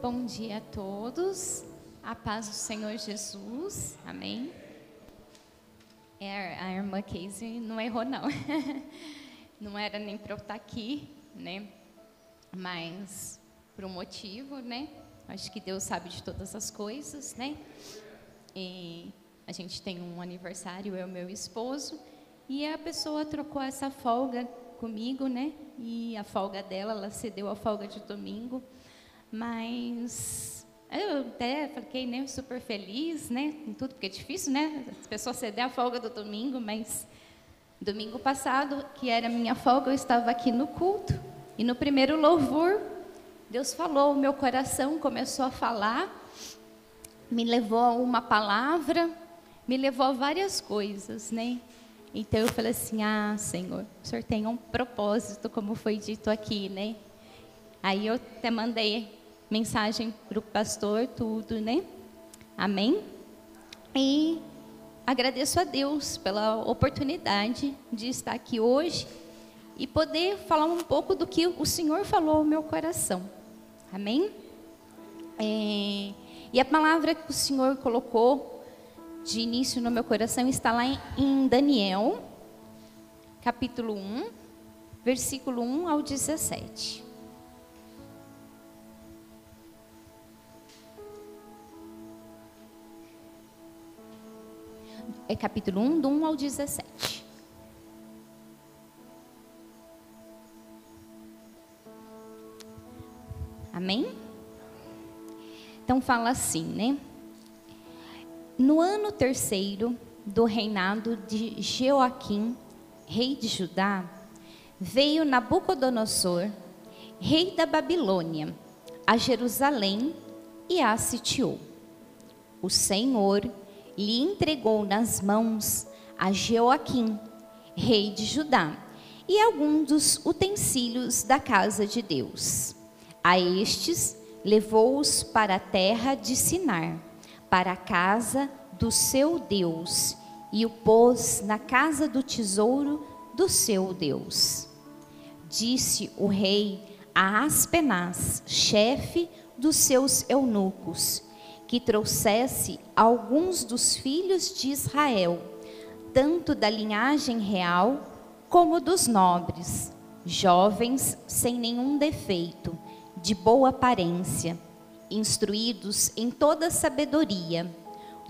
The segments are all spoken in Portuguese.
Bom dia a todos. A paz do Senhor Jesus. Amém. É, a irmã Casey não errou, não. Não era nem para eu estar aqui, né? Mas por um motivo, né? Acho que Deus sabe de todas as coisas, né? E a gente tem um aniversário, eu e meu esposo, e a pessoa trocou essa folga comigo, né? E a folga dela, ela cedeu a folga de domingo. Mas eu até fiquei né, super feliz, né? Em tudo, porque é difícil, né? As pessoas ceder a folga do domingo, mas domingo passado, que era minha folga, eu estava aqui no culto. E no primeiro louvor, Deus falou, meu coração começou a falar, me levou a uma palavra, me levou a várias coisas, né? Então eu falei assim: "Ah, Senhor, o Senhor tem um propósito, como foi dito aqui, né?" Aí eu até mandei mensagem para o pastor, tudo, né? Amém? E agradeço a Deus pela oportunidade de estar aqui hoje e poder falar um pouco do que o Senhor falou ao meu coração. Amém? É, e a palavra que o Senhor colocou de início no meu coração está lá em, em Daniel, capítulo 1, versículo 1 ao 17. É capítulo 1, do 1 ao 17. Amém? Então fala assim, né? No ano terceiro do reinado de Joaquim, rei de Judá, veio Nabucodonosor, rei da Babilônia, a Jerusalém e a sitiou. O Senhor lhe entregou nas mãos a Joaquim, rei de Judá, e alguns dos utensílios da casa de Deus. A estes levou-os para a terra de Sinar, para a casa do seu Deus, e o pôs na casa do tesouro do seu Deus. Disse o rei a Aspenaz, chefe dos seus eunucos, que trouxesse alguns dos filhos de Israel, tanto da linhagem real como dos nobres, jovens sem nenhum defeito, de boa aparência, instruídos em toda sabedoria,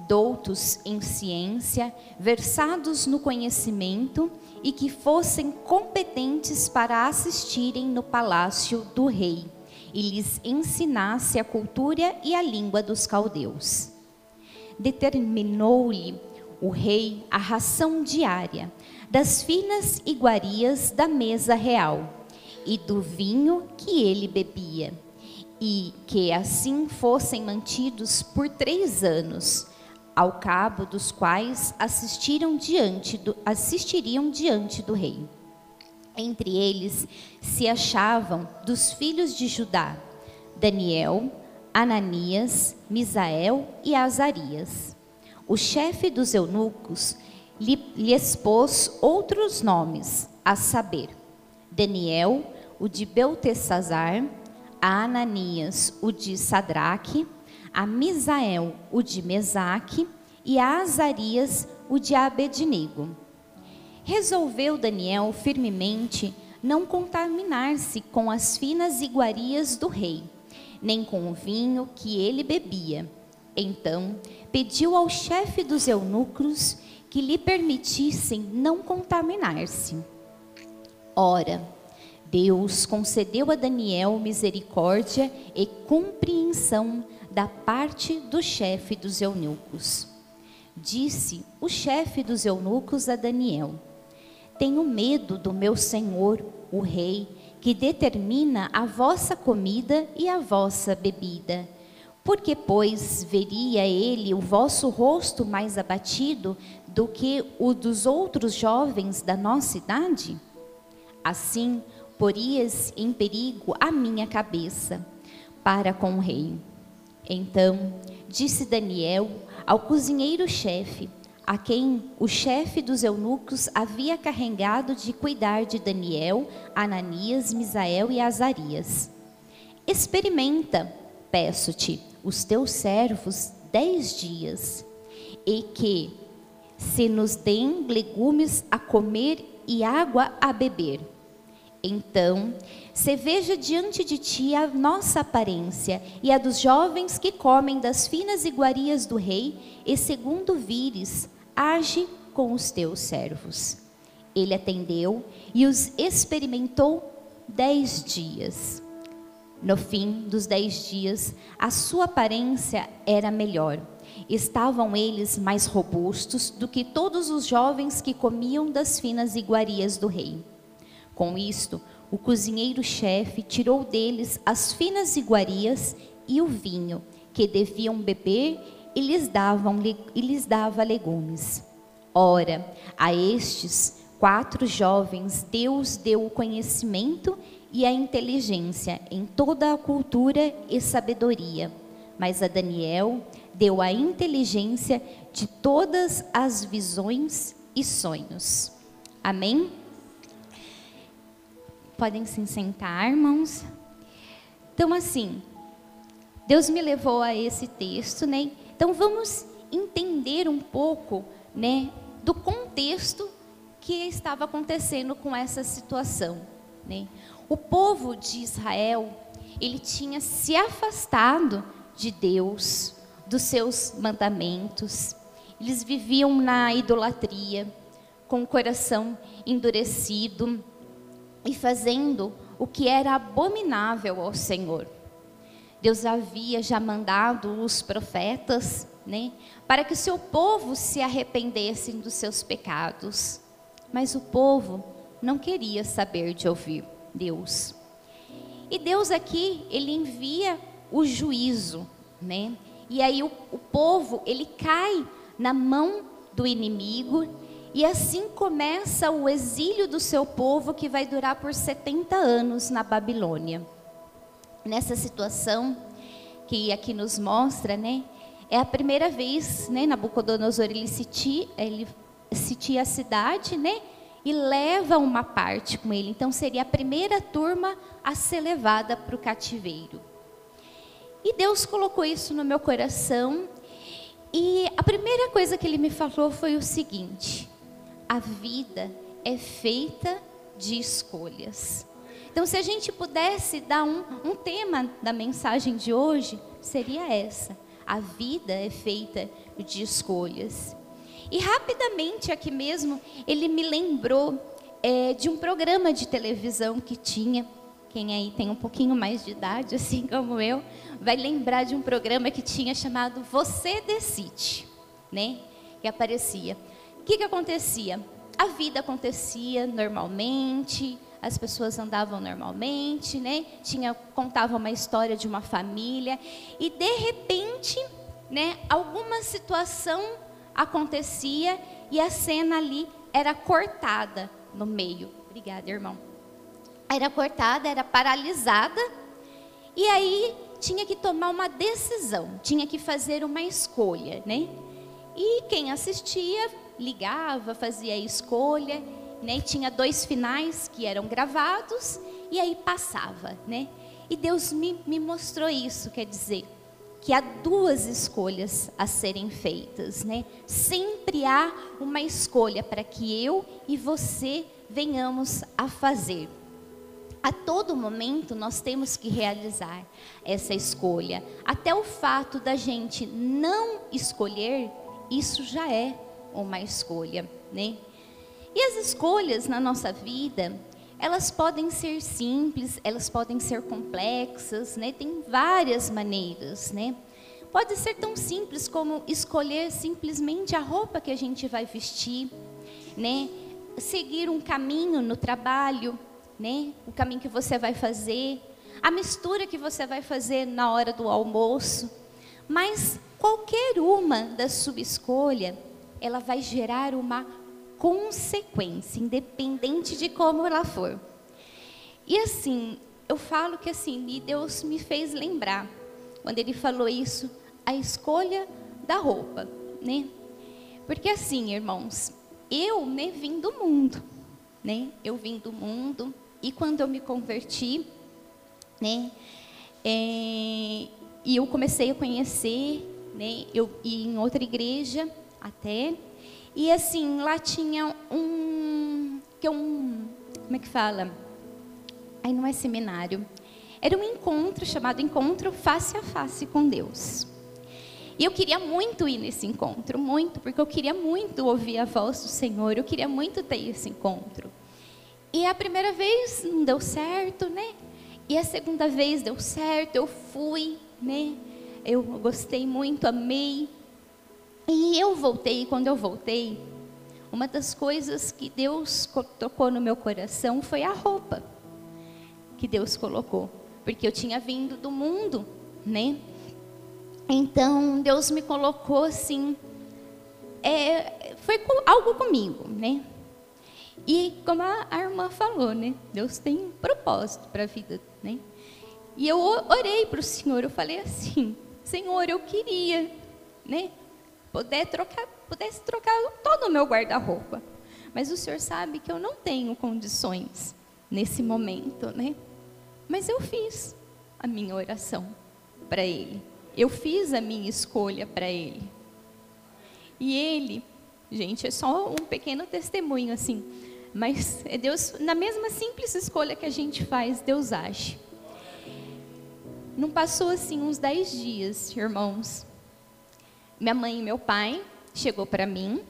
doutos em ciência, versados no conhecimento e que fossem competentes para assistirem no palácio do rei e lhes ensinasse a cultura e a língua dos caldeus. Determinou-lhe o rei a ração diária das finas iguarias da mesa real e do vinho que ele bebia, e que assim fossem mantidos por três anos, ao cabo dos quais assistiram diante do, assistiriam diante do rei. Entre eles se achavam dos filhos de Judá, Daniel, Ananias, Misael e Azarias. O chefe dos eunucos lhe, lhe expôs outros nomes, a saber, Daniel, o de Beltesazar, a Ananias, o de Sadraque, a Misael, o de Mesaque, e a Azarias, o de Abednego. Resolveu Daniel firmemente não contaminar-se com as finas iguarias do rei, nem com o vinho que ele bebia. Então pediu ao chefe dos eunucos que lhe permitissem não contaminar-se. Ora, Deus concedeu a Daniel misericórdia e compreensão da parte do chefe dos eunucos. Disse o chefe dos eunucos a Daniel: tenho medo do meu senhor, o rei, que determina a vossa comida e a vossa bebida. Porque, pois, veria ele o vosso rosto mais abatido do que o dos outros jovens da nossa idade? Assim, porias em perigo a minha cabeça para com o rei. Então, disse Daniel ao cozinheiro-chefe, a quem o chefe dos eunucos havia carregado de cuidar de Daniel, Ananias, Misael e Azarias. Experimenta, peço-te os teus servos dez dias, e que se nos deem legumes a comer e água a beber. Então, se veja diante de ti a nossa aparência e a dos jovens que comem das finas iguarias do rei, e segundo vires, age com os teus servos. Ele atendeu e os experimentou dez dias. No fim dos dez dias, a sua aparência era melhor. Estavam eles mais robustos do que todos os jovens que comiam das finas iguarias do rei. Com isto, o cozinheiro-chefe tirou deles as finas iguarias e o vinho que deviam beber e lhes, davam, e lhes dava legumes. Ora, a estes quatro jovens Deus deu o conhecimento e a inteligência em toda a cultura e sabedoria. Mas a Daniel deu a inteligência de todas as visões e sonhos. Amém? Podem se sentar, irmãos. Então, assim, Deus me levou a esse texto, né? Então, vamos entender um pouco, né, do contexto que estava acontecendo com essa situação, né? O povo de Israel, ele tinha se afastado de Deus, dos seus mandamentos. Eles viviam na idolatria, com o coração endurecido e fazendo o que era abominável ao Senhor. Deus havia já mandado os profetas, né, para que o seu povo se arrependesse dos seus pecados. Mas o povo não queria saber de ouvir. Deus. E Deus aqui, ele envia o juízo, né? E aí o, o povo, ele cai na mão do inimigo e assim começa o exílio do seu povo que vai durar por 70 anos na Babilônia. Nessa situação que aqui nos mostra, né? É a primeira vez, né, Nabucodonosor ele sitia, ele sitia a cidade, né? e leva uma parte com ele. Então seria a primeira turma a ser levada para o cativeiro. E Deus colocou isso no meu coração. E a primeira coisa que ele me falou foi o seguinte: a vida é feita de escolhas. Então, se a gente pudesse dar um, um tema da mensagem de hoje, seria essa: a vida é feita de escolhas. E rapidamente aqui mesmo ele me lembrou é, de um programa de televisão que tinha. Quem aí tem um pouquinho mais de idade, assim como eu, vai lembrar de um programa que tinha chamado Você Decide, né? Que aparecia. O que, que acontecia? A vida acontecia normalmente, as pessoas andavam normalmente, né? Tinha contava uma história de uma família e de repente, né, alguma situação acontecia e a cena ali era cortada no meio. Obrigada, irmão. Era cortada, era paralisada. E aí tinha que tomar uma decisão, tinha que fazer uma escolha, né? E quem assistia ligava, fazia a escolha, né? Tinha dois finais que eram gravados e aí passava, né? E Deus me, me mostrou isso, quer dizer, que há duas escolhas a serem feitas, né? Sempre há uma escolha para que eu e você venhamos a fazer. A todo momento nós temos que realizar essa escolha. Até o fato da gente não escolher, isso já é uma escolha, né? E as escolhas na nossa vida, elas podem ser simples, elas podem ser complexas, né? Tem várias maneiras, né? Pode ser tão simples como escolher simplesmente a roupa que a gente vai vestir, né? Seguir um caminho no trabalho, né? O caminho que você vai fazer, a mistura que você vai fazer na hora do almoço. Mas qualquer uma da sua escolha, ela vai gerar uma consequência, independente de como ela for. E assim, eu falo que assim, Deus me fez lembrar, quando ele falou isso, a escolha da roupa, né? Porque assim, irmãos, eu né, vim do mundo, né? Eu vim do mundo e quando eu me converti, né? É, e eu comecei a conhecer, né? Eu ia em outra igreja até. E assim, lá tinha um que é um, como é que fala? Aí não é seminário. Era um encontro chamado Encontro Face a Face com Deus. E eu queria muito ir nesse encontro, muito, porque eu queria muito ouvir a voz do Senhor, eu queria muito ter esse encontro. E a primeira vez não deu certo, né? E a segunda vez deu certo, eu fui, né? Eu gostei muito, amei. E eu voltei, quando eu voltei, uma das coisas que Deus tocou no meu coração foi a roupa que Deus colocou, porque eu tinha vindo do mundo, né? Então Deus me colocou assim, é, foi algo comigo, né? E como a, a irmã falou, né? Deus tem um propósito para a vida, né? E eu orei para o Senhor, eu falei assim, Senhor, eu queria, né? Poder trocar, pudesse trocar todo o meu guarda-roupa. Mas o Senhor sabe que eu não tenho condições nesse momento, né? Mas eu fiz a minha oração para Ele. Eu fiz a minha escolha para Ele. E Ele, gente, é só um pequeno testemunho assim. Mas é Deus, na mesma simples escolha que a gente faz, Deus age. Não passou assim uns dez dias, irmãos. Minha mãe e meu pai chegou para mim,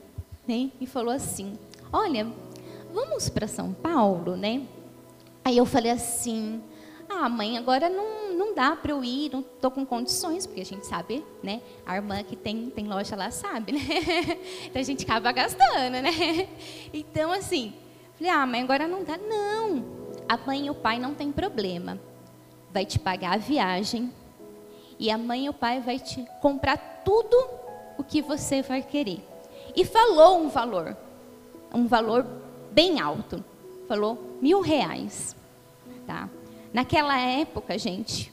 né, e falou assim: "Olha, vamos para São Paulo, né?" Aí eu falei assim: "Ah, mãe, agora não, não dá para eu ir, não estou com condições, porque a gente sabe, né? A irmã que tem, tem loja lá sabe, né? então a gente acaba gastando, né? Então, assim, falei, ah, mãe, agora não dá. Não, a mãe e o pai não tem problema. Vai te pagar a viagem e a mãe e o pai vai te comprar tudo o que você vai querer. E falou um valor, um valor bem alto. Falou mil reais, tá? Naquela época, gente,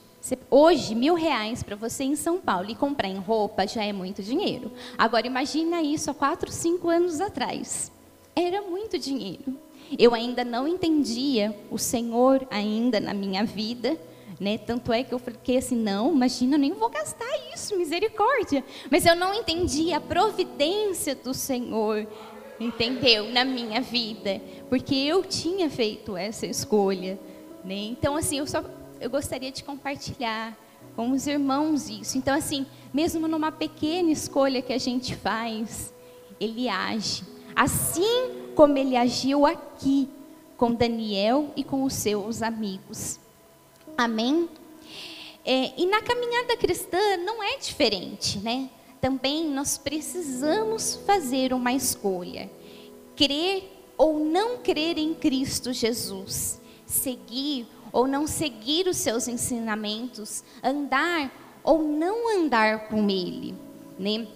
hoje mil reais para você em São Paulo e comprar em roupa já é muito dinheiro. Agora imagina isso há quatro, cinco anos atrás. Era muito dinheiro. Eu ainda não entendia o Senhor ainda na minha vida, né? Tanto é que eu fiquei assim, não, imagina, nem vou gastar isso, misericórdia. Mas eu não entendia a providência do Senhor, entendeu? Na minha vida, porque eu tinha feito essa escolha, né? Então assim, eu só eu gostaria de compartilhar com os irmãos isso. Então assim, mesmo numa pequena escolha que a gente faz, ele age. Assim como ele agiu aqui com Daniel e com os seus amigos. Amém? É, e na caminhada cristã não é diferente, né? Também nós precisamos fazer uma escolha: crer ou não crer em Cristo Jesus, seguir ou não seguir os seus ensinamentos, andar ou não andar com Ele, né?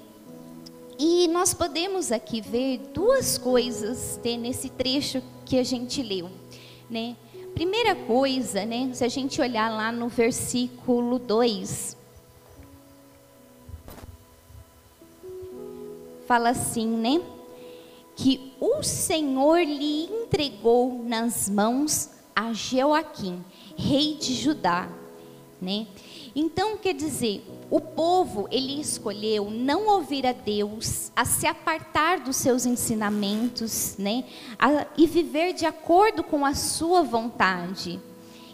E nós podemos aqui ver duas coisas né, nesse trecho que a gente leu, né? Primeira coisa, né, se a gente olhar lá no versículo 2, fala assim, né? Que o Senhor lhe entregou nas mãos a Joaquim, rei de Judá, né? Então, quer dizer, o povo, ele escolheu não ouvir a Deus, a se apartar dos seus ensinamentos, né? A, e viver de acordo com a sua vontade.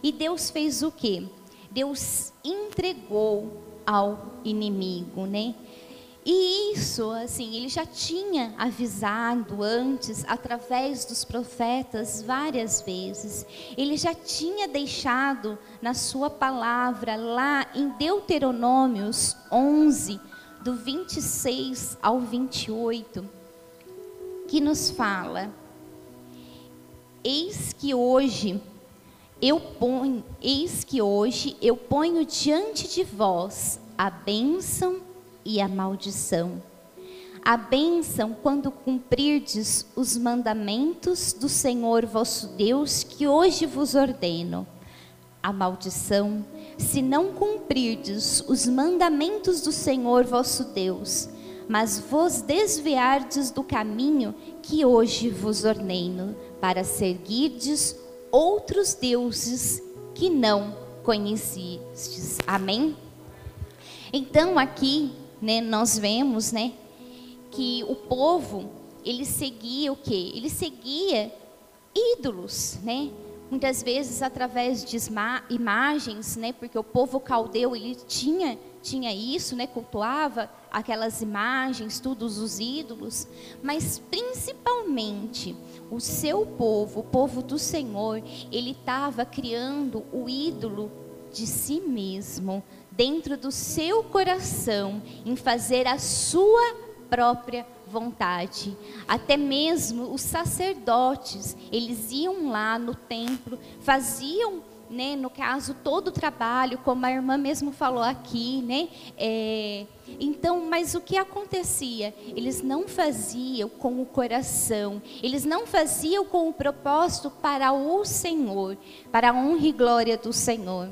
E Deus fez o quê? Deus entregou ao inimigo, né? E isso, assim, ele já tinha avisado antes, através dos profetas, várias vezes. Ele já tinha deixado na sua palavra, lá em Deuteronômios 11, do 26 ao 28, que nos fala: Eis que hoje eu ponho, eis que hoje eu ponho diante de vós a bênção e a maldição. A bênção quando cumprirdes os mandamentos do Senhor vosso Deus, que hoje vos ordeno. A maldição, se não cumprirdes os mandamentos do Senhor vosso Deus, mas vos desviardes do caminho que hoje vos ordeno, para seguirdes outros deuses que não conhecistes. Amém? Então aqui, né, nós vemos, né, que o povo ele seguia o quê? Ele seguia ídolos, né? Muitas vezes através de imagens, né? Porque o povo caldeu ele tinha tinha isso, né? Cultuava aquelas imagens, todos os ídolos, mas principalmente o seu povo, o povo do Senhor, ele estava criando o ídolo de si mesmo, dentro do seu coração, em fazer a sua própria vontade. Até mesmo os sacerdotes, eles iam lá no templo, faziam né, no caso, todo o trabalho, como a irmã mesmo falou aqui, né? É, então, mas o que acontecia? Eles não faziam com o coração, eles não faziam com o propósito para o Senhor, para a honra e glória do Senhor.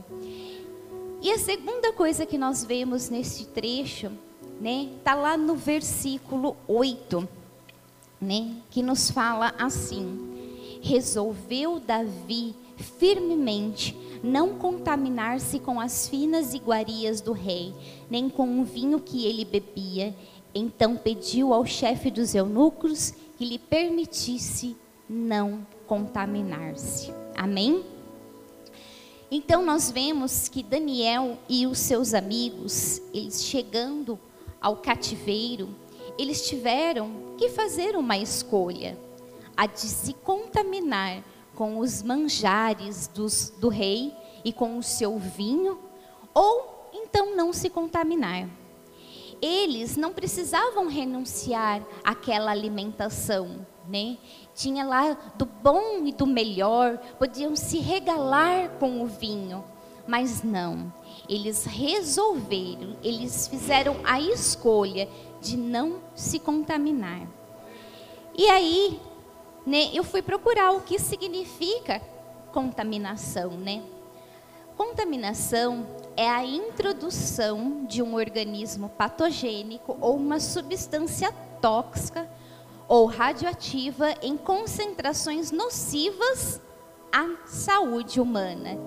E a segunda coisa que nós vemos nesse trecho, né, tá lá no versículo 8, né, que nos fala assim: Resolveu Davi firmemente não contaminar-se com as finas iguarias do rei, nem com o vinho que ele bebia. Então pediu ao chefe dos eunucos que lhe permitisse não contaminar-se. Amém? Então nós vemos que Daniel e os seus amigos, eles chegando ao cativeiro, eles tiveram que fazer uma escolha, a de se contaminar com os manjares dos, do rei e com o seu vinho, ou então não se contaminar. Eles não precisavam renunciar àquela alimentação, né? Tinha lá do bom e do melhor, podiam se regalar com o vinho, mas não. Eles resolveram, eles fizeram a escolha de não se contaminar. E aí, né, eu fui procurar o que significa contaminação, né? Contaminação é a introdução de um organismo patogênico ou uma substância tóxica ou radioativa em concentrações nocivas à saúde humana.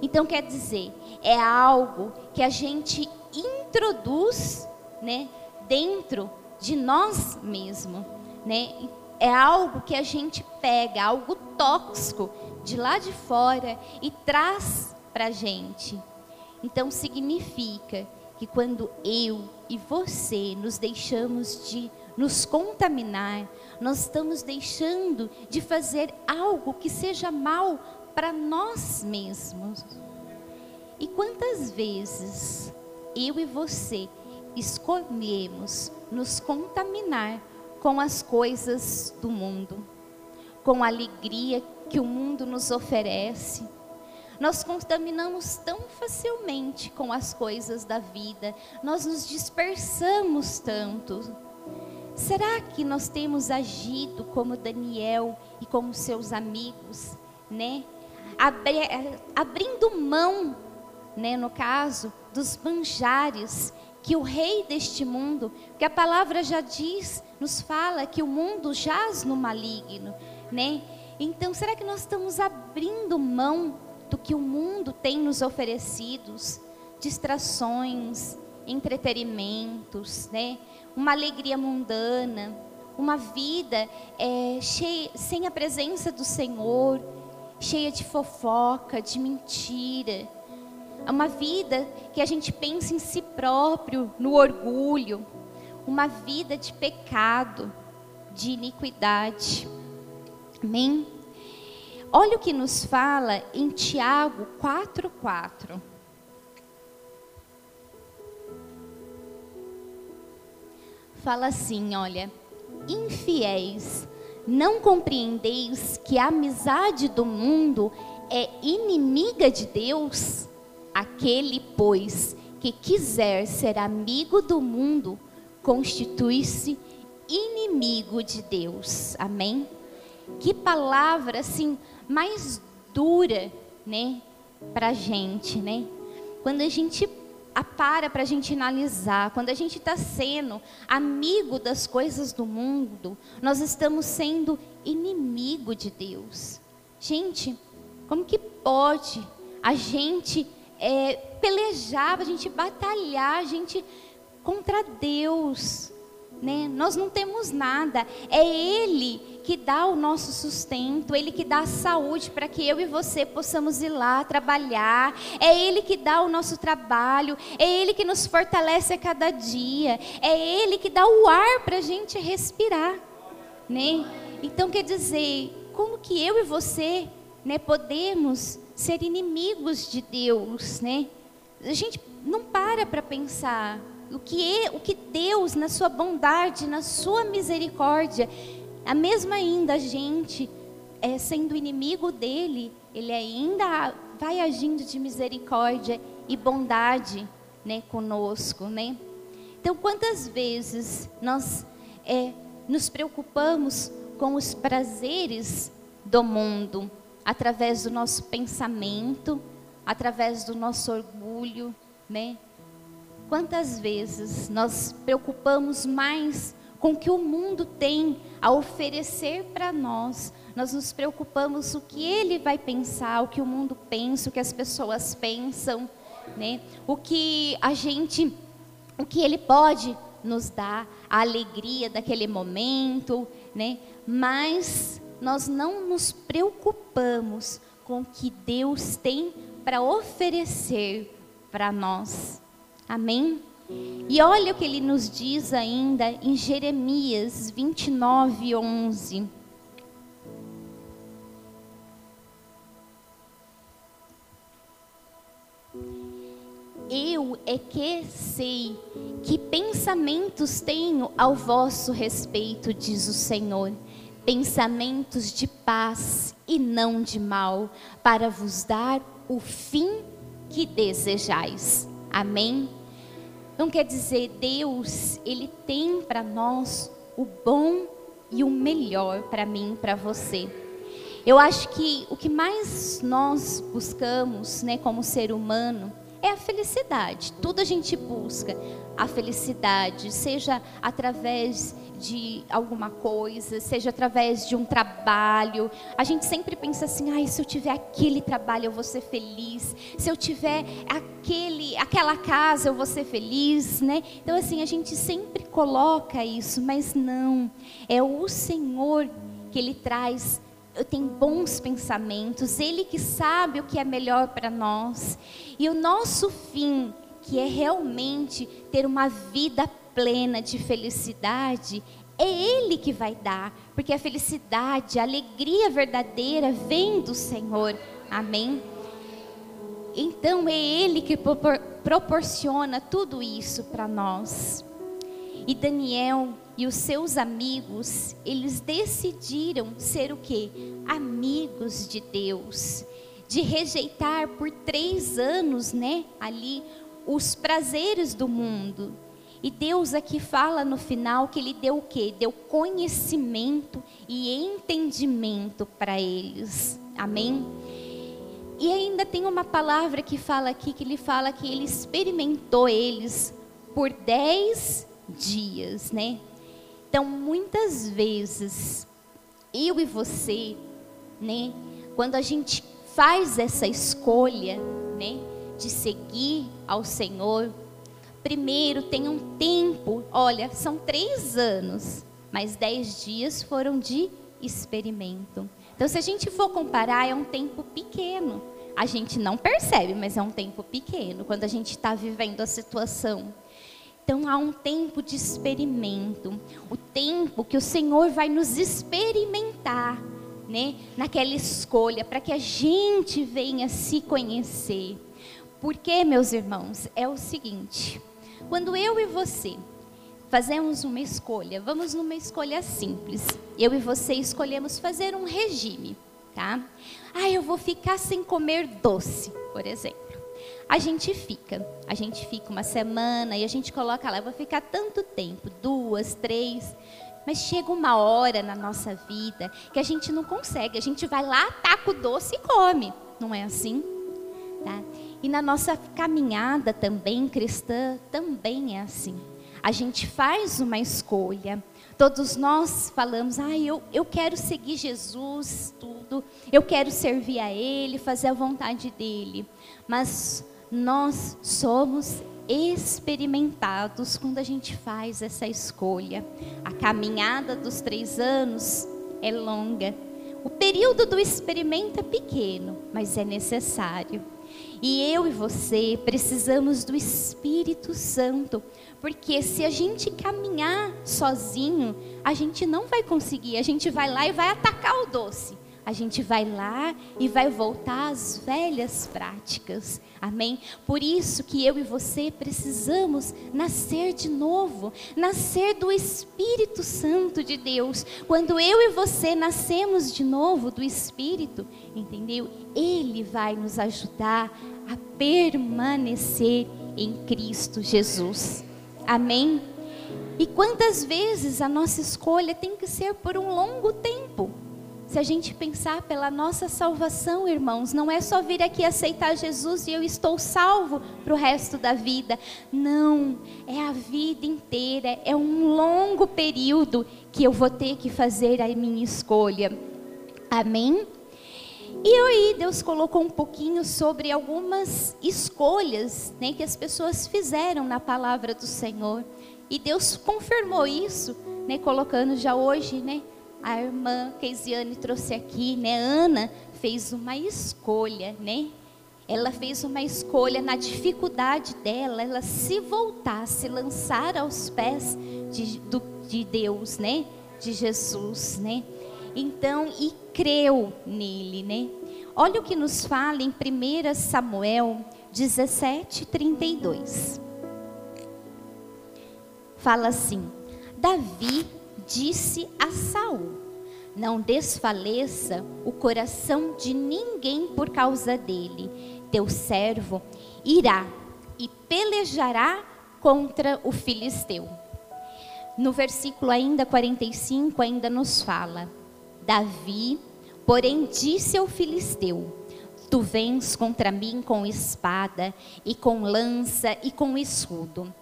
Então quer dizer, é algo que a gente introduz, né, dentro de nós mesmos, né? é algo que a gente pega, algo tóxico de lá de fora e traz para gente. Então significa que quando eu e você nos deixamos de nos contaminar, nós estamos deixando de fazer algo que seja mal para nós mesmos. E quantas vezes eu e você escolhemos nos contaminar com as coisas do mundo, com a alegria que o mundo nos oferece. Nós contaminamos tão facilmente com as coisas da vida, nós nos dispersamos tanto. Será que nós temos agido como Daniel e como seus amigos, né? Abri abrindo mão, né, no caso, dos manjares que o rei deste mundo, que a palavra já diz, nos fala que o mundo jaz no maligno, né? Então, será que nós estamos abrindo mão do que o mundo tem nos oferecido? Distrações, entretenimentos, né? Uma alegria mundana, uma vida é, cheia, sem a presença do Senhor, cheia de fofoca, de mentira é uma vida que a gente pensa em si próprio, no orgulho, uma vida de pecado, de iniquidade. Amém? Olha o que nos fala em Tiago 4:4. Fala assim, olha: Infiéis, não compreendeis que a amizade do mundo é inimiga de Deus? Aquele, pois, que quiser ser amigo do mundo, constitui-se inimigo de Deus. Amém? Que palavra assim mais dura, né, para gente, né? Quando a gente para para a gente analisar, quando a gente está sendo amigo das coisas do mundo, nós estamos sendo inimigo de Deus. Gente, como que pode a gente é, pelejar, a gente batalhar, a gente contra Deus. Né? Nós não temos nada, é Ele que dá o nosso sustento, Ele que dá a saúde para que eu e você possamos ir lá trabalhar, é Ele que dá o nosso trabalho, é Ele que nos fortalece a cada dia, é Ele que dá o ar para a gente respirar. Né? Então quer dizer, como que eu e você né, podemos ser inimigos de Deus? Né? A gente não para para pensar o que, é, o que Deus, na sua bondade, na sua misericórdia, a mesma ainda a gente, é, sendo inimigo dele, ele ainda vai agindo de misericórdia e bondade né, conosco. Né? Então, quantas vezes nós é, nos preocupamos com os prazeres do mundo, através do nosso pensamento, através do nosso orgulho, né? Quantas vezes nós preocupamos mais com o que o mundo tem a oferecer para nós? Nós nos preocupamos o que ele vai pensar, o que o mundo pensa, o que as pessoas pensam, né? O que a gente, o que ele pode nos dar, a alegria daquele momento, né? Mas nós não nos preocupamos com o que Deus tem para oferecer para nós. Amém? E olha o que ele nos diz ainda em Jeremias 29, 11. Eu é que sei que pensamentos tenho ao vosso respeito, diz o Senhor. Pensamentos de paz e não de mal, para vos dar o fim que desejais. Amém? Então quer dizer, Deus, Ele tem para nós o bom e o melhor para mim, para você. Eu acho que o que mais nós buscamos, né, como ser humano, é a felicidade. Tudo a gente busca a felicidade, seja através de alguma coisa, seja através de um trabalho. A gente sempre pensa assim: "Ai, se eu tiver aquele trabalho eu vou ser feliz. Se eu tiver aquele aquela casa eu vou ser feliz", né? Então assim, a gente sempre coloca isso, mas não. É o Senhor que ele traz tem bons pensamentos, Ele que sabe o que é melhor para nós. E o nosso fim, que é realmente ter uma vida plena de felicidade, é Ele que vai dar, porque a felicidade, a alegria verdadeira vem do Senhor. Amém? Então é Ele que proporciona tudo isso para nós. E Daniel e os seus amigos, eles decidiram ser o que? Amigos de Deus. De rejeitar por três anos, né? Ali, os prazeres do mundo e Deus aqui fala no final que ele deu o quê? Deu conhecimento e entendimento para eles. Amém? E ainda tem uma palavra que fala aqui, que ele fala que ele experimentou eles por dez dias, né? Então, muitas vezes, eu e você, né? Quando a gente faz essa escolha, né? De seguir ao Senhor, primeiro tem um tempo, olha, são três anos, mas dez dias foram de experimento. Então, se a gente for comparar, é um tempo pequeno. A gente não percebe, mas é um tempo pequeno quando a gente está vivendo a situação. Então, há um tempo de experimento, o tempo que o Senhor vai nos experimentar, né, naquela escolha, para que a gente venha se conhecer. Porque, meus irmãos, é o seguinte: quando eu e você fazemos uma escolha, vamos numa escolha simples. Eu e você escolhemos fazer um regime, tá? Ah, eu vou ficar sem comer doce, por exemplo. A gente fica, a gente fica uma semana e a gente coloca lá, eu vou ficar tanto tempo, duas, três. Mas chega uma hora na nossa vida que a gente não consegue. A gente vai lá, taca o doce e come. Não é assim? Tá? E na nossa caminhada também cristã, também é assim. A gente faz uma escolha. Todos nós falamos, ah, eu, eu quero seguir Jesus, tudo. Eu quero servir a Ele, fazer a vontade dele. Mas nós somos experimentados quando a gente faz essa escolha. A caminhada dos três anos é longa. O período do experimento é pequeno, mas é necessário. E eu e você precisamos do Espírito Santo, porque se a gente caminhar sozinho, a gente não vai conseguir, a gente vai lá e vai atacar o doce a gente vai lá e vai voltar às velhas práticas. Amém? Por isso que eu e você precisamos nascer de novo, nascer do Espírito Santo de Deus. Quando eu e você nascemos de novo do Espírito, entendeu? Ele vai nos ajudar a permanecer em Cristo Jesus. Amém? E quantas vezes a nossa escolha tem que ser por um longo tempo? A gente pensar pela nossa salvação, irmãos, não é só vir aqui aceitar Jesus e eu estou salvo para o resto da vida. Não, é a vida inteira, é um longo período que eu vou ter que fazer a minha escolha. Amém? E aí Deus colocou um pouquinho sobre algumas escolhas né, que as pessoas fizeram na palavra do Senhor. E Deus confirmou isso, né, colocando já hoje, né? A irmã Keisiane trouxe aqui, né? Ana fez uma escolha, né? Ela fez uma escolha na dificuldade dela, ela se voltar, se lançar aos pés de, do, de Deus, né? De Jesus, né? Então, e creu nele, né? Olha o que nos fala em 1 Samuel 17, 32. Fala assim: Davi disse a Saul: Não desfaleça o coração de ninguém por causa dele. Teu servo irá e pelejará contra o filisteu. No versículo ainda 45 ainda nos fala: Davi, porém disse ao filisteu: Tu vens contra mim com espada e com lança e com escudo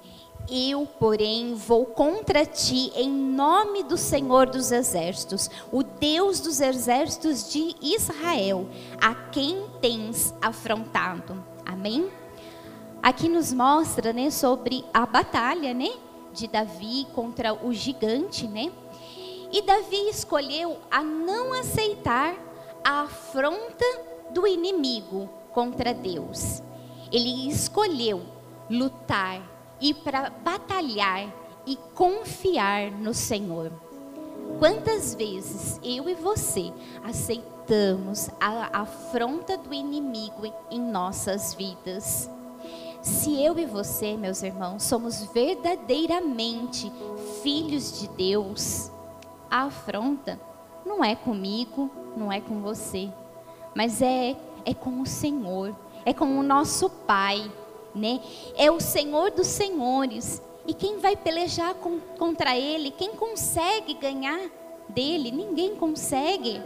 eu, porém, vou contra ti em nome do Senhor dos Exércitos, o Deus dos Exércitos de Israel, a quem tens afrontado. Amém? Aqui nos mostra, né, sobre a batalha, né, de Davi contra o gigante, né? E Davi escolheu a não aceitar a afronta do inimigo contra Deus. Ele escolheu lutar e para batalhar e confiar no Senhor. Quantas vezes eu e você aceitamos a afronta do inimigo em nossas vidas? Se eu e você, meus irmãos, somos verdadeiramente filhos de Deus, a afronta não é comigo, não é com você, mas é, é com o Senhor, é com o nosso Pai né? É o Senhor dos senhores. E quem vai pelejar com, contra ele? Quem consegue ganhar dele? Ninguém consegue.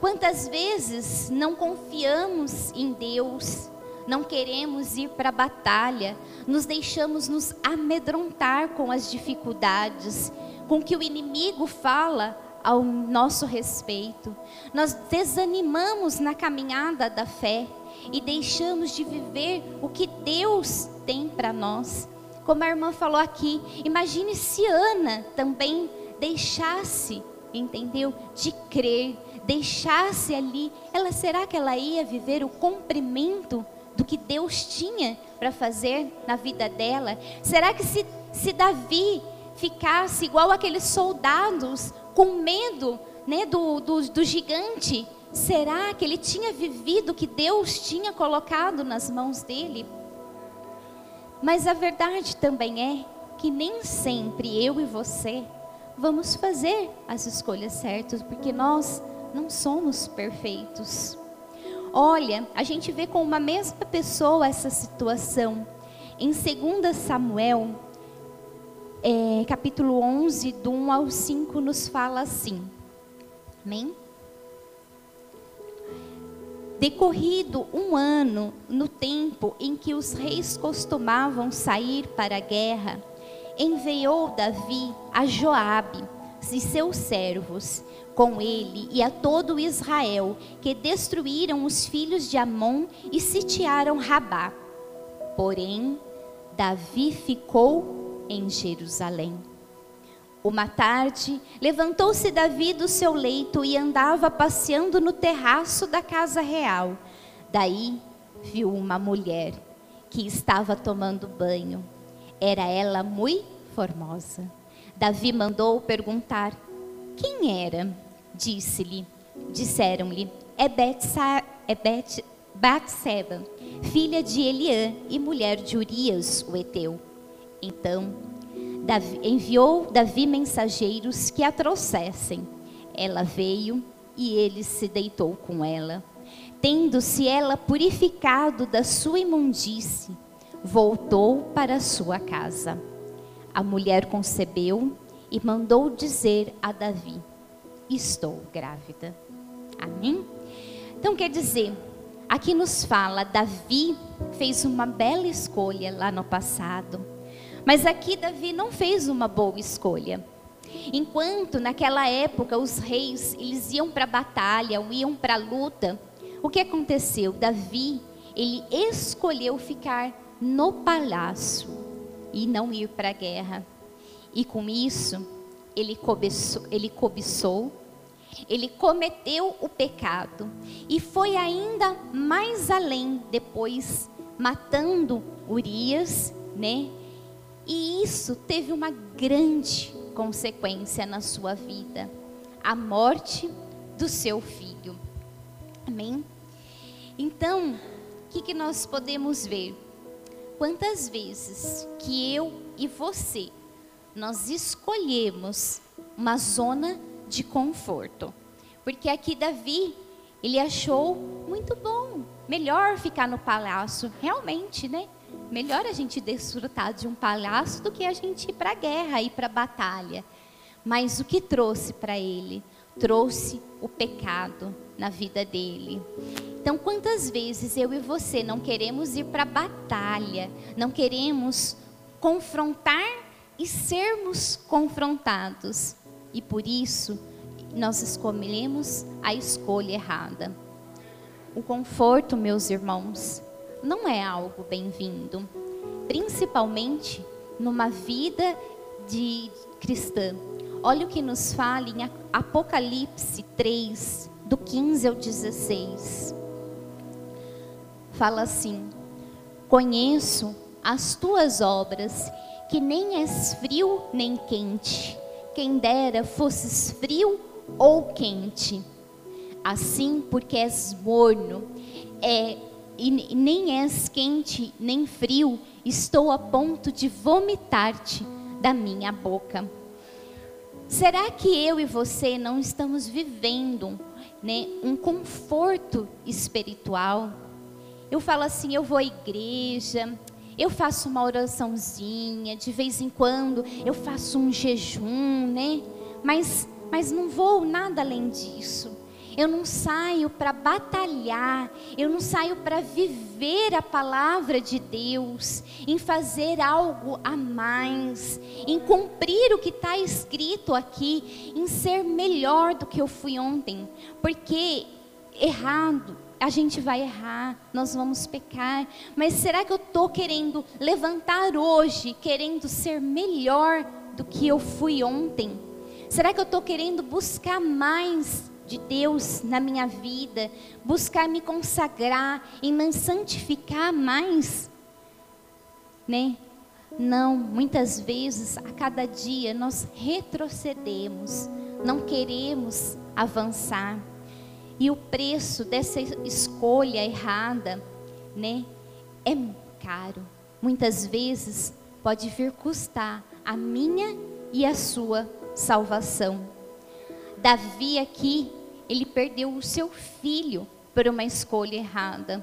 Quantas vezes não confiamos em Deus, não queremos ir para a batalha, nos deixamos nos amedrontar com as dificuldades, com que o inimigo fala ao nosso respeito. Nós desanimamos na caminhada da fé e deixamos de viver o que Deus tem para nós. Como a irmã falou aqui, imagine se Ana também deixasse, entendeu? De crer, deixasse ali, ela será que ela ia viver o cumprimento do que Deus tinha para fazer na vida dela? Será que se, se Davi ficasse igual aqueles soldados com medo né, do, do, do gigante, Será que ele tinha vivido o que Deus tinha colocado nas mãos dele? Mas a verdade também é que nem sempre eu e você vamos fazer as escolhas certas, porque nós não somos perfeitos. Olha, a gente vê com uma mesma pessoa essa situação. Em 2 Samuel, é, capítulo 11, do 1 ao 5, nos fala assim. Amém? Decorrido um ano, no tempo em que os reis costumavam sair para a guerra, enviou Davi a Joabe e seus servos, com ele e a todo Israel, que destruíram os filhos de Amon e sitiaram Rabá. Porém, Davi ficou em Jerusalém. Uma tarde, levantou-se Davi do seu leito e andava passeando no terraço da casa real. Daí viu uma mulher que estava tomando banho. Era ela muito formosa. Davi mandou perguntar quem era. Disse-lhe, disseram-lhe, é, é Batseba, filha de Eliã e mulher de Urias, o Eteu. Então, Davi, enviou Davi mensageiros que a trouxessem. Ela veio e ele se deitou com ela. Tendo-se ela purificado da sua imundície, voltou para sua casa. A mulher concebeu e mandou dizer a Davi: Estou grávida. Amém? Então quer dizer, aqui nos fala, Davi fez uma bela escolha lá no passado. Mas aqui Davi não fez uma boa escolha. Enquanto naquela época os reis eles iam para a batalha, iam para a luta, o que aconteceu? Davi, ele escolheu ficar no palácio e não ir para a guerra. E com isso, ele cobiçou, ele cobiçou, ele cometeu o pecado e foi ainda mais além depois matando Urias, né? E isso teve uma grande consequência na sua vida, a morte do seu filho. Amém? Então, o que, que nós podemos ver? Quantas vezes que eu e você nós escolhemos uma zona de conforto. Porque aqui Davi, ele achou muito bom, melhor ficar no palácio, realmente, né? Melhor a gente desfrutar de um palácio do que a gente ir para a guerra, ir para a batalha. Mas o que trouxe para ele? Trouxe o pecado na vida dele. Então, quantas vezes eu e você não queremos ir para a batalha, não queremos confrontar e sermos confrontados. E por isso, nós escolhemos a escolha errada. O conforto, meus irmãos, não é algo bem-vindo, principalmente numa vida de cristã. Olha o que nos fala em Apocalipse 3, do 15 ao 16. Fala assim: Conheço as tuas obras que nem és frio nem quente. Quem dera fosses frio ou quente. Assim, porque és morno, é, e nem és quente nem frio, estou a ponto de vomitar-te da minha boca. Será que eu e você não estamos vivendo né, um conforto espiritual? Eu falo assim, eu vou à igreja, eu faço uma oraçãozinha, de vez em quando eu faço um jejum, né? Mas, mas não vou nada além disso. Eu não saio para batalhar, eu não saio para viver a palavra de Deus, em fazer algo a mais, em cumprir o que está escrito aqui, em ser melhor do que eu fui ontem, porque errado a gente vai errar, nós vamos pecar, mas será que eu estou querendo levantar hoje, querendo ser melhor do que eu fui ontem? Será que eu estou querendo buscar mais de Deus na minha vida, buscar me consagrar e me santificar mais? Né? Não, muitas vezes, a cada dia, nós retrocedemos, não queremos avançar. E o preço dessa escolha errada, né, é caro. Muitas vezes pode vir custar a minha e a sua salvação. Davi aqui, ele perdeu o seu filho por uma escolha errada.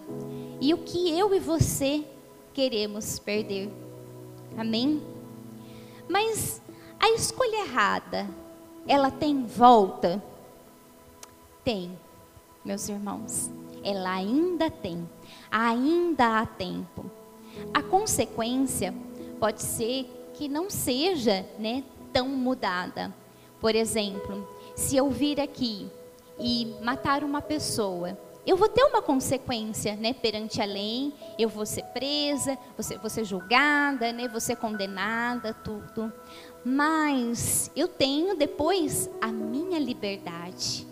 E o que eu e você queremos perder? Amém? Mas a escolha errada, ela tem volta? Tem meus irmãos. Ela ainda tem, ainda há tempo. A consequência pode ser que não seja né, tão mudada. Por exemplo, se eu vir aqui e matar uma pessoa eu vou ter uma consequência, né, perante a lei, eu vou ser presa, você ser julgada, né, ser condenada, tudo. Mas eu tenho depois a minha liberdade.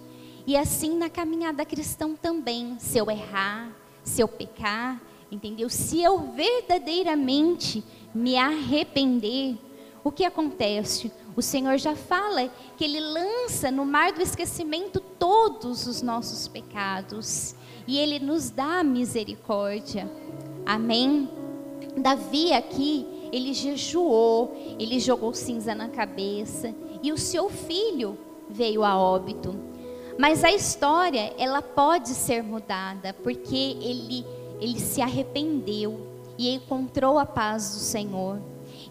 E assim na caminhada cristã também, se eu errar, se eu pecar, entendeu? Se eu verdadeiramente me arrepender, o que acontece? O Senhor já fala que Ele lança no mar do esquecimento todos os nossos pecados e Ele nos dá misericórdia. Amém? Davi aqui, ele jejuou, ele jogou cinza na cabeça e o seu filho veio a óbito. Mas a história, ela pode ser mudada, porque ele, ele se arrependeu e encontrou a paz do Senhor.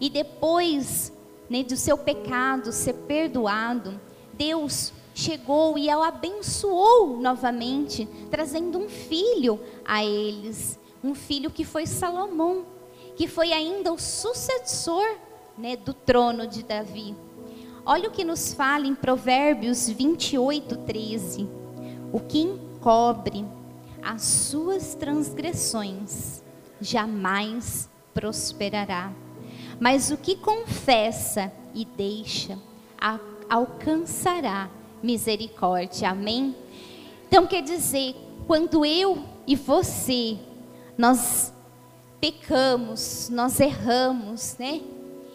E depois né, do seu pecado ser perdoado, Deus chegou e o abençoou novamente, trazendo um filho a eles, um filho que foi Salomão, que foi ainda o sucessor né, do trono de Davi. Olha o que nos fala em Provérbios 28, 13. O que encobre as suas transgressões jamais prosperará mas o que confessa e deixa alcançará misericórdia. Amém? Então quer dizer, quando eu e você nós pecamos, nós erramos, né?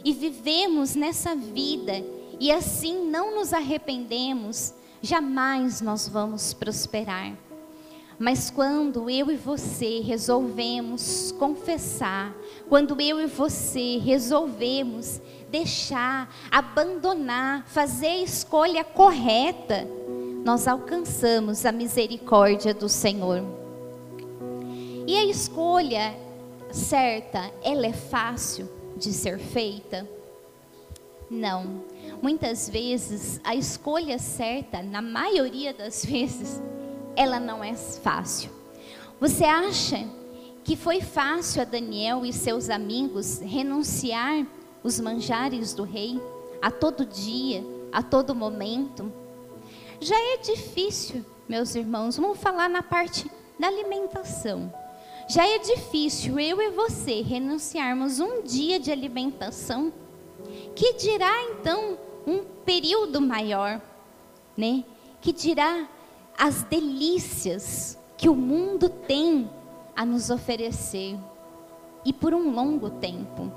E vivemos nessa vida e assim não nos arrependemos, jamais nós vamos prosperar. Mas quando eu e você resolvemos confessar, quando eu e você resolvemos deixar, abandonar, fazer a escolha correta, nós alcançamos a misericórdia do Senhor. E a escolha certa, ela é fácil de ser feita? Não. Muitas vezes a escolha certa, na maioria das vezes, ela não é fácil. Você acha que foi fácil a Daniel e seus amigos renunciar os manjares do rei a todo dia, a todo momento? Já é difícil, meus irmãos, vamos falar na parte da alimentação. Já é difícil eu e você renunciarmos um dia de alimentação, que dirá então um período maior, né? Que dirá as delícias que o mundo tem a nos oferecer e por um longo tempo.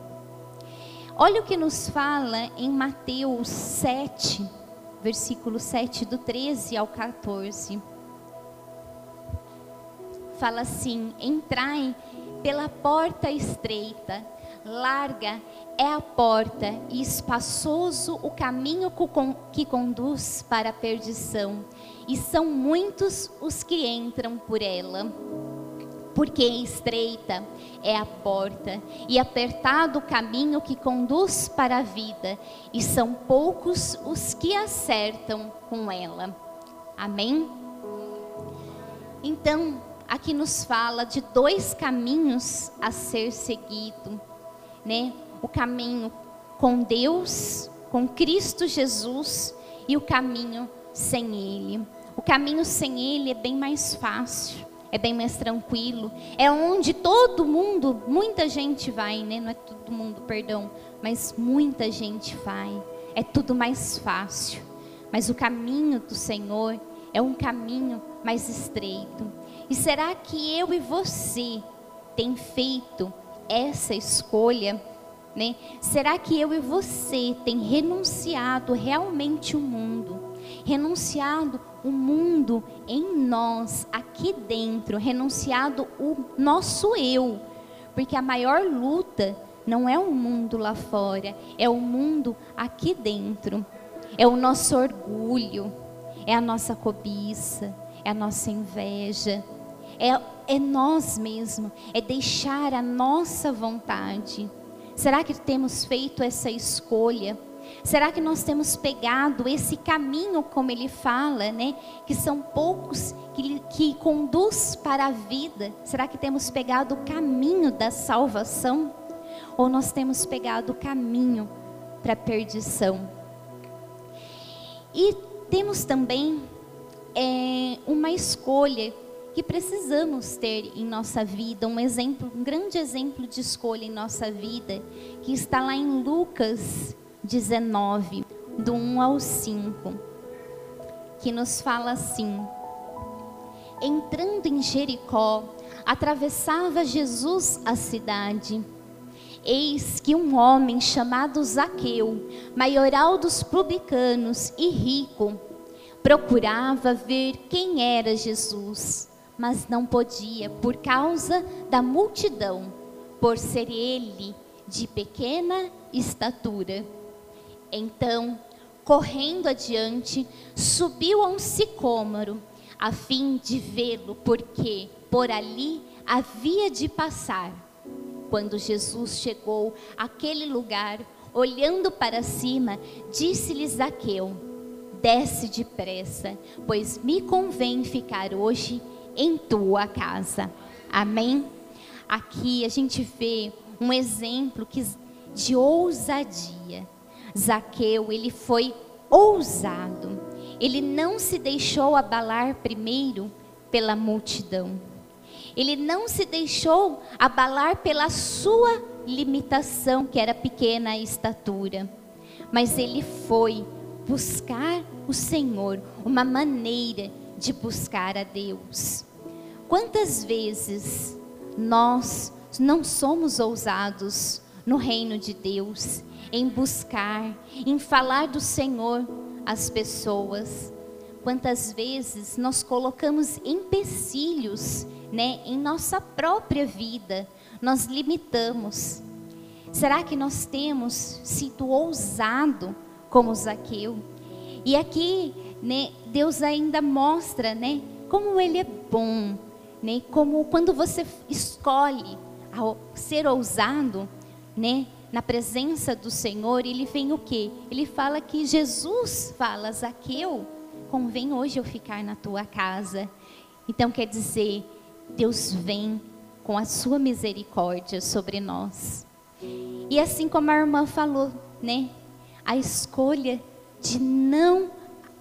Olha o que nos fala em Mateus 7, versículo 7, do 13 ao 14. Fala assim: Entrai pela porta estreita, larga é a porta e espaçoso o caminho que conduz para a perdição, e são muitos os que entram por ela. Porque estreita é a porta e apertado o caminho que conduz para a vida, e são poucos os que acertam com ela. Amém? Então, aqui nos fala de dois caminhos a ser seguido, né? o caminho com Deus, com Cristo Jesus e o caminho sem Ele. O caminho sem Ele é bem mais fácil, é bem mais tranquilo, é onde todo mundo, muita gente vai, né? Não é todo mundo, perdão, mas muita gente vai. É tudo mais fácil. Mas o caminho do Senhor é um caminho mais estreito. E será que eu e você tem feito essa escolha? Né? Será que eu e você tem renunciado realmente o mundo? Renunciado o mundo em nós, aqui dentro, renunciado o nosso eu. Porque a maior luta não é o mundo lá fora, é o mundo aqui dentro. É o nosso orgulho, é a nossa cobiça, é a nossa inveja, é, é nós mesmos, é deixar a nossa vontade. Será que temos feito essa escolha? Será que nós temos pegado esse caminho, como ele fala, né? Que são poucos que, que conduz para a vida. Será que temos pegado o caminho da salvação? Ou nós temos pegado o caminho para a perdição? E temos também é, uma escolha que precisamos ter em nossa vida, um exemplo, um grande exemplo de escolha em nossa vida, que está lá em Lucas 19, do 1 ao 5, que nos fala assim: Entrando em Jericó, atravessava Jesus a cidade. Eis que um homem chamado Zaqueu, maioral dos publicanos e rico, procurava ver quem era Jesus, mas não podia por causa da multidão, por ser ele de pequena estatura. Então, correndo adiante, subiu a um sicômoro, a fim de vê-lo, porque por ali havia de passar. Quando Jesus chegou àquele lugar, olhando para cima, disse-lhe Zaqueu: desce depressa, pois me convém ficar hoje em tua casa. Amém? Aqui a gente vê um exemplo que, de ousadia. Zaqueu, ele foi ousado. Ele não se deixou abalar primeiro pela multidão. Ele não se deixou abalar pela sua limitação, que era pequena estatura. Mas ele foi buscar o Senhor, uma maneira de buscar a Deus. Quantas vezes nós não somos ousados no reino de Deus, em buscar, em falar do Senhor às pessoas? Quantas vezes nós colocamos empecilhos né, em nossa própria vida, nós limitamos. Será que nós temos sido ousado como Zaqueu. E aqui, né, Deus ainda mostra, né, como ele é bom, né, como quando você escolhe ser ousado, né, na presença do Senhor, ele vem o quê? Ele fala que Jesus fala, Zaqueu, convém hoje eu ficar na tua casa. Então quer dizer, Deus vem com a sua misericórdia sobre nós. E assim como a irmã falou, né? a escolha de não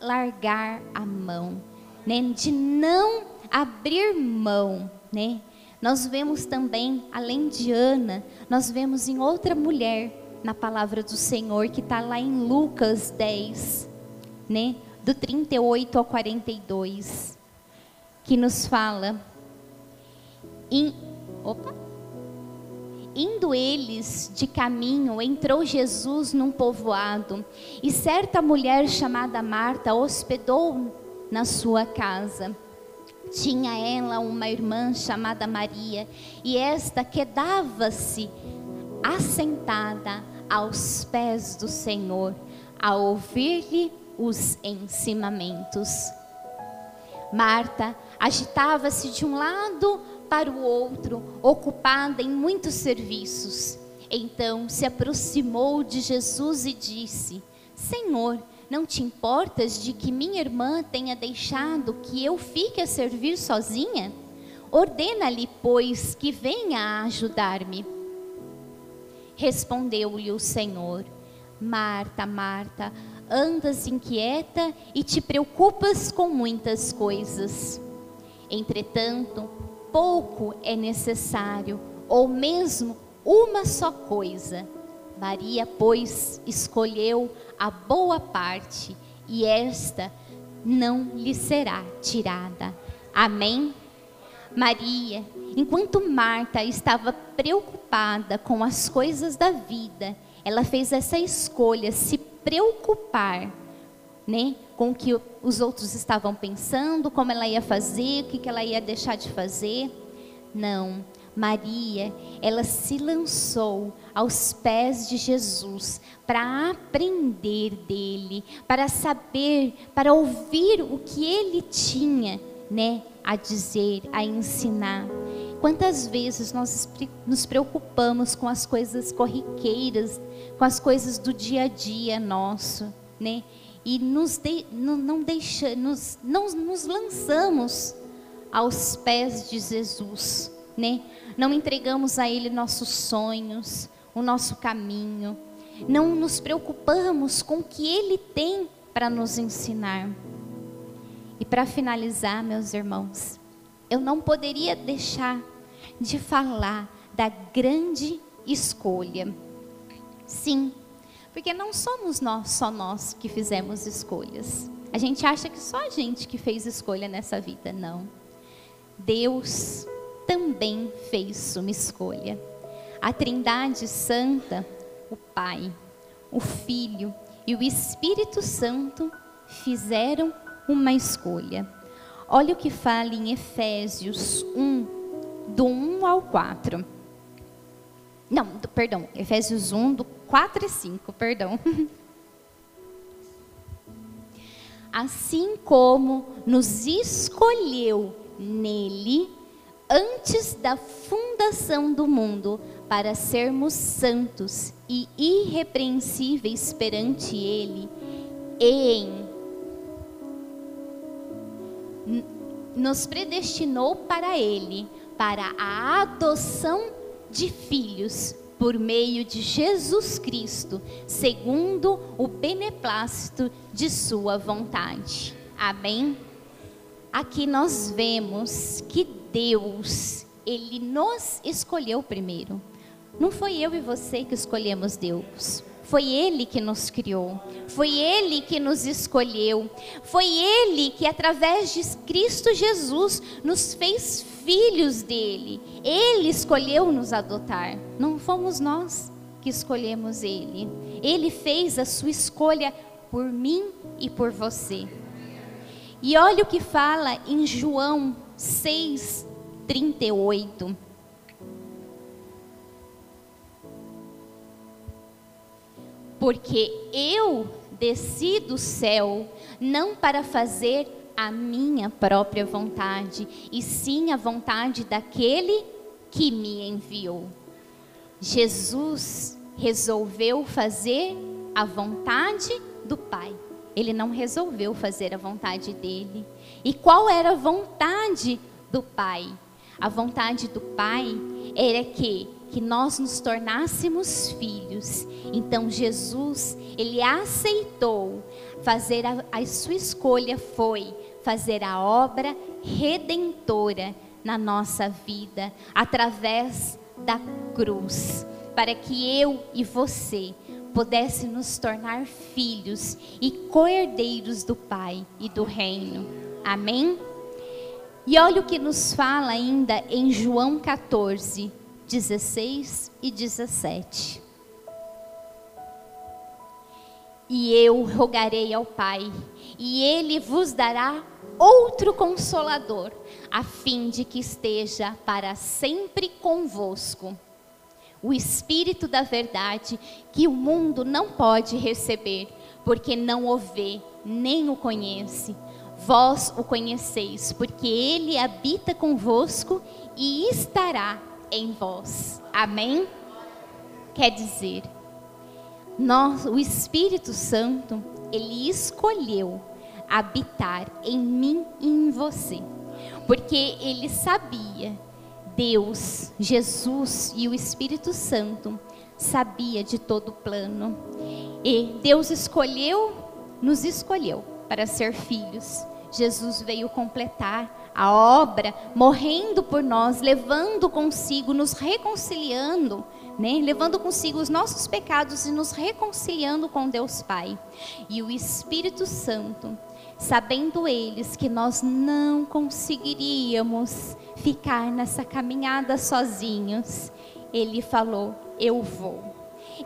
largar a mão, né? de não abrir mão. Né? Nós vemos também, além de Ana, nós vemos em outra mulher na palavra do Senhor, que está lá em Lucas 10, né? do 38 ao 42, que nos fala. Em, opa! Indo eles de caminho, entrou Jesus num povoado, e certa mulher chamada Marta hospedou na sua casa. Tinha ela uma irmã chamada Maria, e esta quedava-se assentada aos pés do Senhor, a ouvir-lhe os ensinamentos. Marta agitava-se de um lado para o outro, ocupada em muitos serviços. Então se aproximou de Jesus e disse: Senhor, não te importas de que minha irmã tenha deixado que eu fique a servir sozinha? Ordena-lhe, pois, que venha ajudar-me. Respondeu-lhe o Senhor: Marta, Marta, andas inquieta e te preocupas com muitas coisas. Entretanto, pouco é necessário, ou mesmo uma só coisa. Maria, pois, escolheu a boa parte, e esta não lhe será tirada. Amém? Maria, enquanto Marta estava preocupada com as coisas da vida, ela fez essa escolha, se preocupar, né? com o que os outros estavam pensando, como ela ia fazer, o que, ela ia deixar de fazer. Não, Maria, ela se lançou aos pés de Jesus para aprender dele, para saber, para ouvir o que ele tinha, né, a dizer, a ensinar. Quantas vezes nós nos preocupamos com as coisas corriqueiras, com as coisas do dia a dia nosso, né? e nos de, não, não, não nos lançamos aos pés de Jesus, né? Não entregamos a Ele nossos sonhos, o nosso caminho, não nos preocupamos com o que Ele tem para nos ensinar. E para finalizar, meus irmãos, eu não poderia deixar de falar da grande escolha. Sim, porque não somos nós, só nós que fizemos escolhas. A gente acha que só a gente que fez escolha nessa vida, não. Deus também fez uma escolha. A Trindade Santa, o Pai, o Filho e o Espírito Santo fizeram uma escolha. Olha o que fala em Efésios 1, do 1 ao 4. Não, do, perdão, Efésios 1, do 4 e 5, perdão. Assim como nos escolheu nele antes da fundação do mundo para sermos santos e irrepreensíveis perante ele em nos predestinou para ele para a adoção de filhos por meio de Jesus Cristo, segundo o beneplácito de sua vontade. Amém. Aqui nós vemos que Deus, ele nos escolheu primeiro. Não foi eu e você que escolhemos Deus. Foi Ele que nos criou, foi Ele que nos escolheu, foi Ele que, através de Cristo Jesus, nos fez filhos dele. Ele escolheu nos adotar, não fomos nós que escolhemos Ele. Ele fez a sua escolha por mim e por você. E olha o que fala em João 6, 38. porque eu desci do céu não para fazer a minha própria vontade, e sim a vontade daquele que me enviou. Jesus resolveu fazer a vontade do Pai. Ele não resolveu fazer a vontade dele. E qual era a vontade do Pai? A vontade do Pai era que que nós nos tornássemos filhos. Então Jesus, ele aceitou fazer a, a sua escolha foi fazer a obra redentora na nossa vida através da cruz, para que eu e você pudesse nos tornar filhos e coerdeiros do Pai e do reino. Amém? E olha o que nos fala ainda em João 14, 16 e 17. E eu rogarei ao Pai, e ele vos dará outro consolador, a fim de que esteja para sempre convosco. O Espírito da Verdade, que o mundo não pode receber, porque não o vê, nem o conhece. Vós o conheceis, porque ele habita convosco e estará em vós. Amém? Quer dizer, nós, o Espírito Santo, ele escolheu habitar em mim e em você, porque ele sabia, Deus, Jesus e o Espírito Santo sabia de todo o plano. E Deus escolheu, nos escolheu para ser filhos. Jesus veio completar a obra, morrendo por nós, levando consigo, nos reconciliando, né? levando consigo os nossos pecados e nos reconciliando com Deus Pai. E o Espírito Santo, sabendo eles que nós não conseguiríamos ficar nessa caminhada sozinhos, ele falou: Eu vou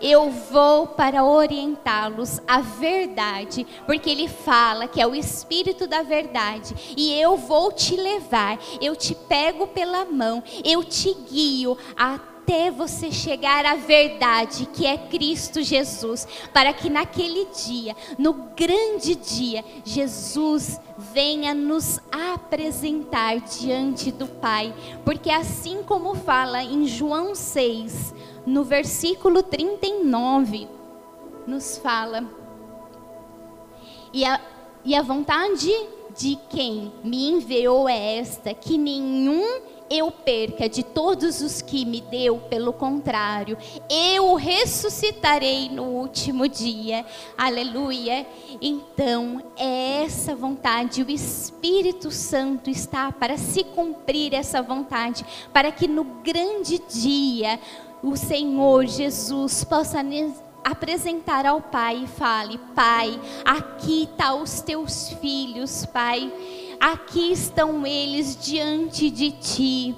eu vou para orientá-los à verdade, porque ele fala que é o Espírito da verdade, e eu vou te levar, eu te pego pela mão, eu te guio até você chegar à verdade, que é Cristo Jesus, para que naquele dia, no grande dia, Jesus venha nos apresentar diante do Pai, porque assim como fala em João 6, no versículo 39, nos fala: e a, e a vontade de quem me enviou é esta, que nenhum eu perca de todos os que me deu, pelo contrário, eu ressuscitarei no último dia. Aleluia. Então, é essa vontade, o Espírito Santo está para se cumprir essa vontade, para que no grande dia o Senhor Jesus possa apresentar ao Pai e fale: Pai, aqui está os teus filhos, Pai aqui estão eles diante de ti.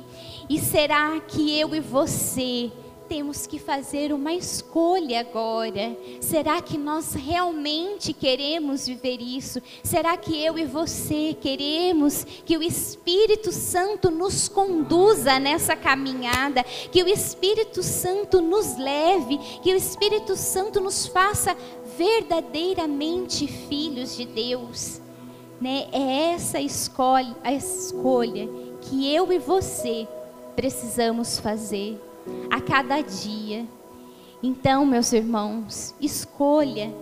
E será que eu e você temos que fazer uma escolha agora? Será que nós realmente queremos viver isso? Será que eu e você queremos que o Espírito Santo nos conduza nessa caminhada? Que o Espírito Santo nos leve? Que o Espírito Santo nos faça verdadeiramente filhos de Deus? né? É essa escolha, a escolha que eu e você precisamos fazer a cada dia. Então, meus irmãos, escolha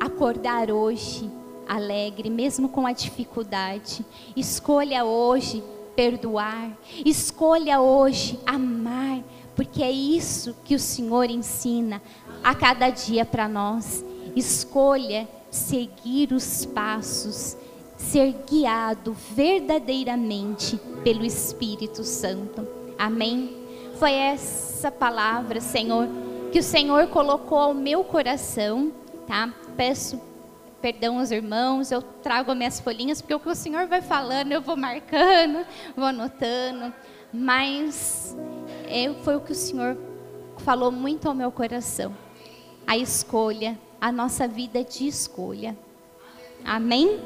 acordar hoje alegre, mesmo com a dificuldade. Escolha hoje perdoar. Escolha hoje amar, porque é isso que o Senhor ensina a cada dia para nós. Escolha seguir os passos ser guiado verdadeiramente pelo Espírito Santo. Amém? Foi essa palavra, Senhor, que o Senhor colocou ao meu coração, tá? Peço perdão aos irmãos, eu trago as minhas folhinhas, porque o que o Senhor vai falando, eu vou marcando, vou anotando, mas é, foi o que o Senhor falou muito ao meu coração. A escolha, a nossa vida de escolha. Amém?